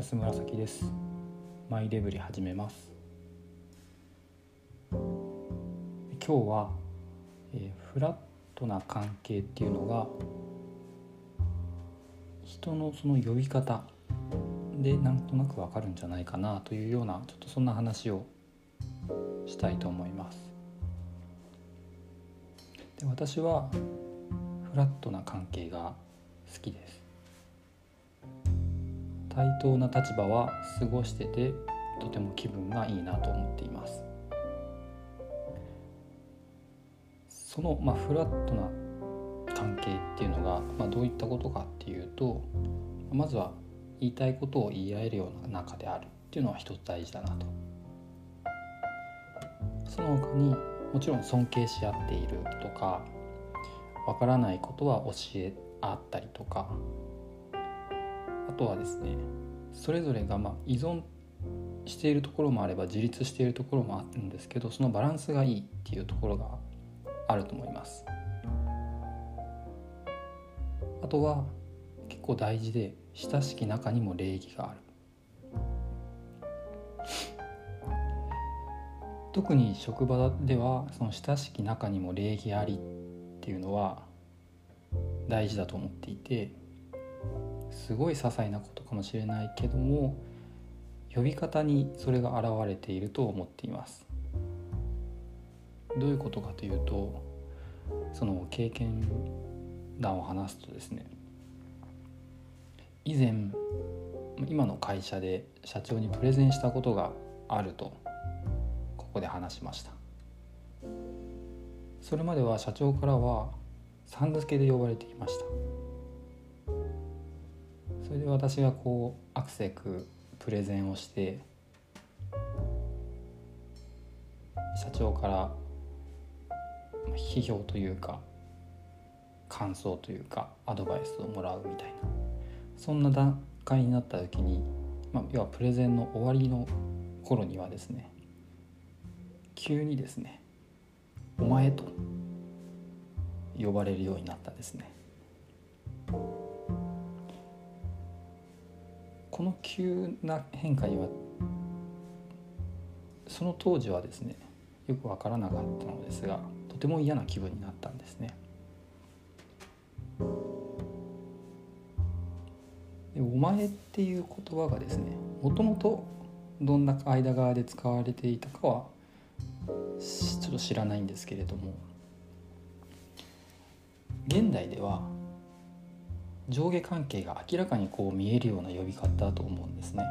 安紫です。マイデブリ始めます。今日は、えー、フラットな関係っていうのが人のその呼び方でなんとなくわかるんじゃないかなというようなちょっとそんな話をしたいと思います。で私はフラットな関係が好きです。対等な立場は過ごしててとても気分がいいなと思っています。その、まあ、フラットな関係っていうのが、まあ、どういったことかっていうとまずは言いたいことを言い合えるような仲であるっていうのは一つ大事だなと。その他にもちろん尊敬し合っているとかわからないことは教え合ったりとかあとはですねそれぞれがま依存しているところもあれば自立しているところもあるんですけどそのバランスがいいっていうところがあると思います。あとは結構大事で親しき中にも礼儀がある。特に職場ではその親しき中にも礼儀ありっていうのは大事だと思っていてすごい些細なことかもしれないけども呼び方にそれが現れていると思っています。どういうことかというとその経験談を話すとですね以前今の会社で社長にプレゼンしたことがあるとここで話しました。それまでは社長からはさん付けで呼ばれていました。それで私がこうアクセクプレゼンをして社長から批評というか感想というかアドバイスをもらうみたいなそんな段階になった時に、まあ、要はプレゼンの終わりの頃にはですね急にですね「お前」と呼ばれるようになったんですね。この急な変化にはその当時はですねよく分からなかったのですがとても嫌な気分になったんですね。でお前っていう言葉がですねもともとどんな間側で使われていたかはちょっと知らないんですけれども現代では上下関係が明らかにこう見えるような呼び方だと思うんですね。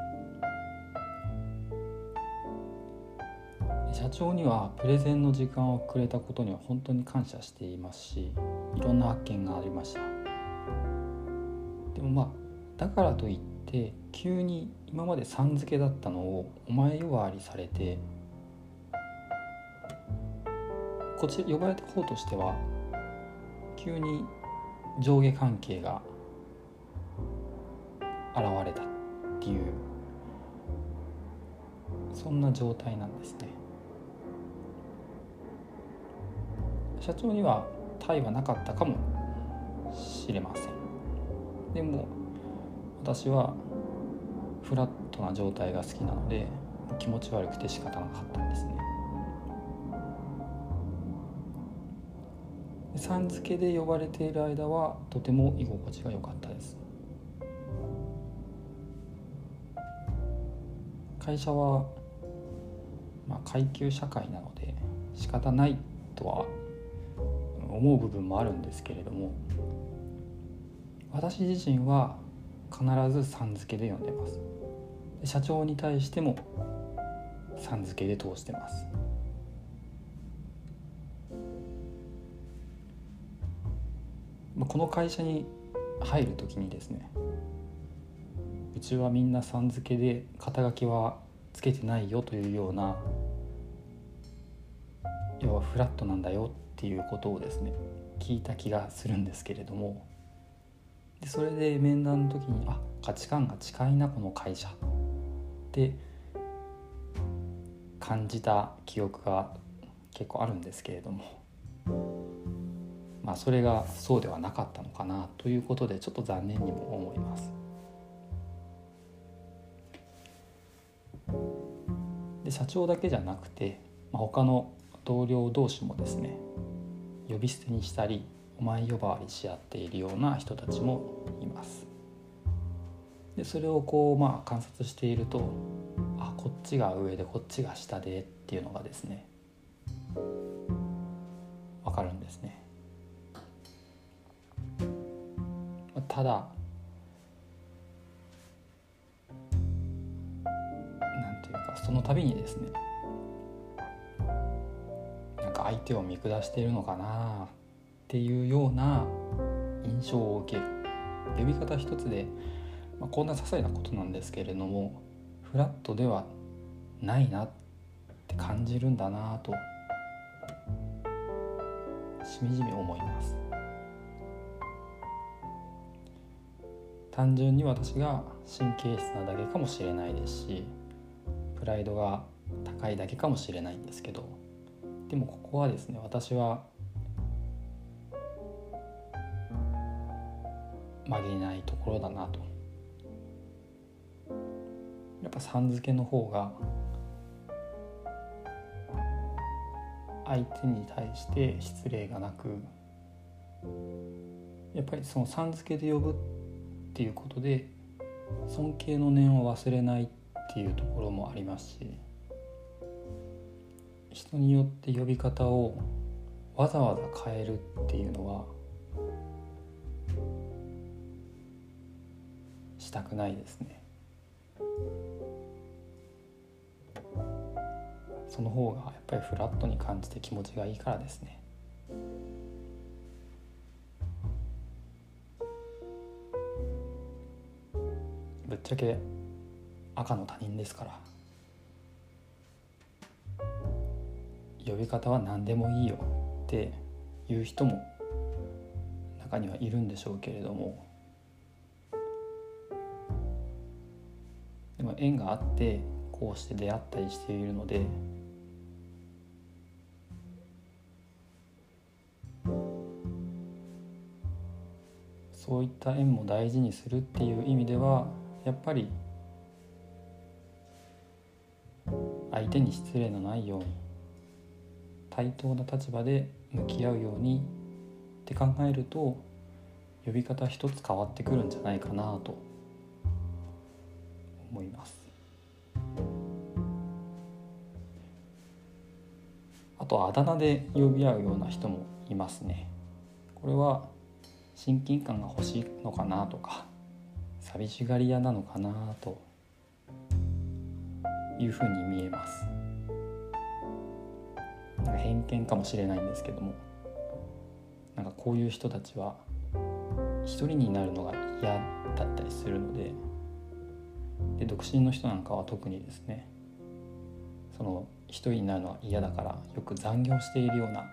社長にはプレゼンの時間をくれたことには本当に感謝していますしいろんな発見がありました。でもまあだからといって急に今までさん付けだったのをお前呼ばわりされてこち呼ばれた方としては急に上下関係が現れたっていうそんな状態なんですね。社長には対はなかったかもしれません。でも私はフラットな状態が好きなので気持ち悪くて仕方なかったんですね。さん付けで呼ばれている間はとても居心地が良かったです。会社は、まあ、階級社会なので仕方ないとは思う部分もあるんですけれども私自身は必ずさん付けで呼んでます。社長に対してもさん付けで通してます。この会社に入る時にですねうちはみんなさん付けで肩書きはつけてないよというような要はフラットなんだよっていうことをですね聞いた気がするんですけれどもでそれで面談の時にあ価値観が近いなこの会社って感じた記憶が結構あるんですけれどもまあそれがそうではなかったのかなということでちょっと残念にも思います。で社長だけじゃなくて、まあ、他の同僚同士もですね呼び捨てにしたりお前呼ばわりし合っているような人たちもいます。でそれをこうまあ観察しているとあこっちが上でこっちが下でっていうのがですねわかるんですね。ただいうかその度にですねなんか相手を見下しているのかなっていうような印象を受ける。呼び方一つで、まあ、こんな些細なことなんですけれどもフラットではないなって感じるんだなとしみじみ思います。単純に私が神経質なだけかもしれないですしプライドが高いだけかもしれないんですけど。でもここはですね私は曲げないところだなと。やっぱさん付けの方が相手に対して失礼がなくやっぱりそのさん付けで呼ぶっていうことで尊敬の念を忘れないっていうところもありますし人によって呼び方をわざわざ変えるっていうのはしたくないですね。その方がやっぱりフラットに感じて気持ちがいいからですね。ぶっちゃけ赤の他人ですから。呼び方は何でもいいよっていう人も中にはいるんでしょうけれども。でも縁があってこうして出会ったりしているので。そういった縁も大事にするっていう意味ではやっぱり相手に失礼のないように対等な立場で向き合うようにって考えると呼び方一つ変わってくるんじゃないかなと思います。あとあだ名で呼び合うような人もいますね。これは親近感が欲しいのかなとか寂しがり屋なのかなというふうに見えます。なんか偏見かもしれないんですけどもなんかこういう人たちは一人になるのが嫌だったりするのでで独身の人なんかは特にですねその一人になるのは嫌だからよく残業しているような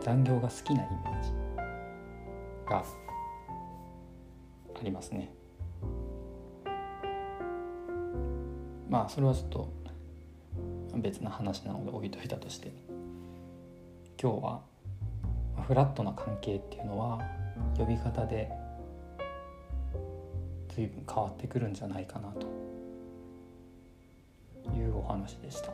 残業が好きなイメージがありますね。まあそれはちょっと別な話なので置いといたとして今日はフラットな関係っていうのは呼び方で随分変わってくるんじゃないかなというお話でした。